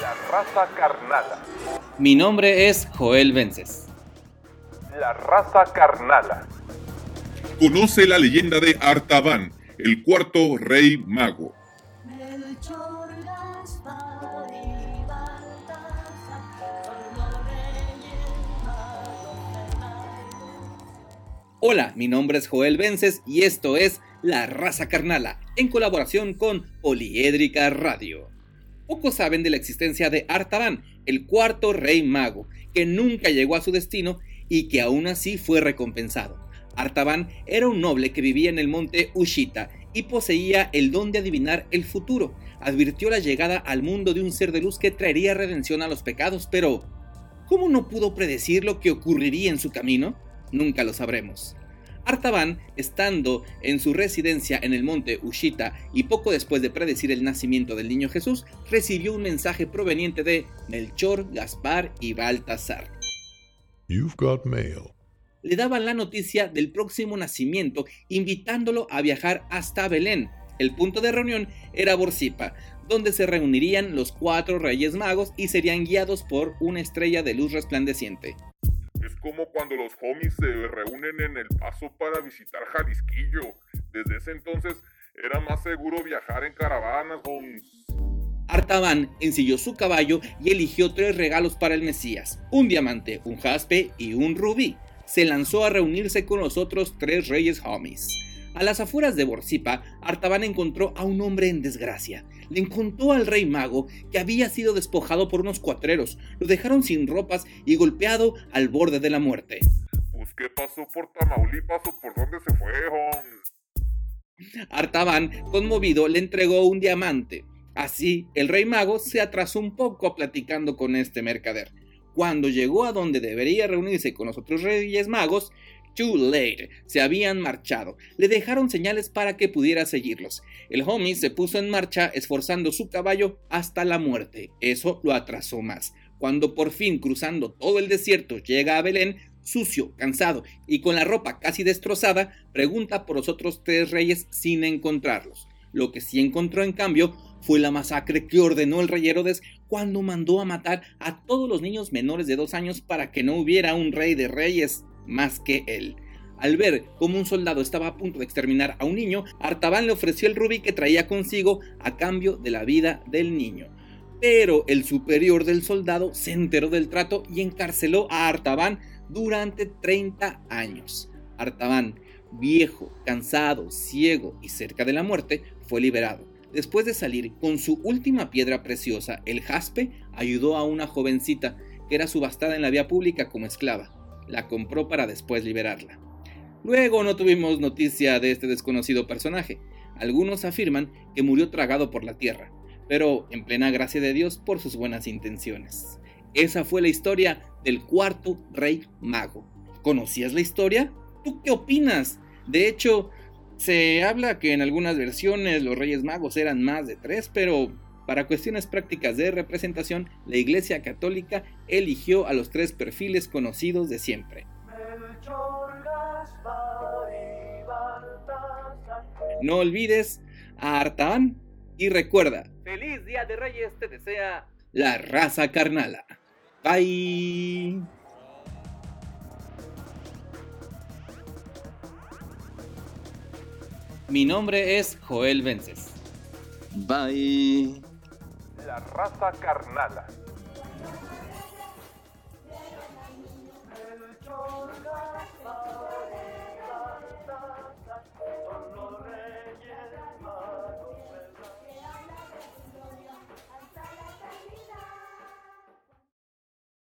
La raza carnala. Mi nombre es Joel Vences. La raza carnala. Conoce la leyenda de Artaban, el cuarto rey mago. Hola, mi nombre es Joel Vences y esto es La Raza Carnala, en colaboración con Poliédrica Radio. Pocos saben de la existencia de Artaban, el cuarto rey mago, que nunca llegó a su destino y que aún así fue recompensado. Artaban era un noble que vivía en el monte Ushita y poseía el don de adivinar el futuro. Advirtió la llegada al mundo de un ser de luz que traería redención a los pecados, pero ¿cómo no pudo predecir lo que ocurriría en su camino? Nunca lo sabremos. Artaban, estando en su residencia en el monte Ushita y poco después de predecir el nacimiento del niño Jesús, recibió un mensaje proveniente de Melchor, Gaspar y Baltasar. You've got mail. Le daban la noticia del próximo nacimiento, invitándolo a viajar hasta Belén. El punto de reunión era Borsipa, donde se reunirían los cuatro reyes magos y serían guiados por una estrella de luz resplandeciente. Como cuando los homies se reúnen en el paso para visitar Jalisquillo. Desde ese entonces era más seguro viajar en caravanas, homies. Artaban ensilló su caballo y eligió tres regalos para el Mesías, un diamante, un jaspe y un rubí. Se lanzó a reunirse con los otros tres reyes homies. A las afueras de Borsipa, Artaban encontró a un hombre en desgracia. Le contó al rey mago que había sido despojado por unos cuatreros, lo dejaron sin ropas y golpeado al borde de la muerte. Pues qué pasó por Tamaulipas o por dónde se fue, homies. Artaban, conmovido, le entregó un diamante. Así, el rey mago se atrasó un poco platicando con este mercader. Cuando llegó a donde debería reunirse con los otros reyes magos, too late, se habían marchado. Le dejaron señales para que pudiera seguirlos. El homie se puso en marcha esforzando su caballo hasta la muerte. Eso lo atrasó más. Cuando por fin cruzando todo el desierto llega a Belén, sucio, cansado y con la ropa casi destrozada, pregunta por los otros tres reyes sin encontrarlos. Lo que sí encontró en cambio fue la masacre que ordenó el rey Herodes cuando mandó a matar a todos los niños menores de dos años para que no hubiera un rey de reyes más que él. Al ver cómo un soldado estaba a punto de exterminar a un niño, Artaban le ofreció el rubí que traía consigo a cambio de la vida del niño. Pero el superior del soldado se enteró del trato y encarceló a Artaban durante 30 años. Artaban, viejo, cansado, ciego y cerca de la muerte, fue liberado. Después de salir con su última piedra preciosa, el jaspe, ayudó a una jovencita que era subastada en la vía pública como esclava. La compró para después liberarla. Luego no tuvimos noticia de este desconocido personaje. Algunos afirman que murió tragado por la tierra, pero en plena gracia de Dios por sus buenas intenciones. Esa fue la historia del cuarto rey mago. ¿Conocías la historia? ¿Tú qué opinas? De hecho, se habla que en algunas versiones los Reyes Magos eran más de tres, pero para cuestiones prácticas de representación, la Iglesia Católica eligió a los tres perfiles conocidos de siempre. No olvides a Artaban y recuerda, feliz Día de Reyes te desea la raza carnala. Bye. Mi nombre es Joel Vences. Bye. La raza carnala.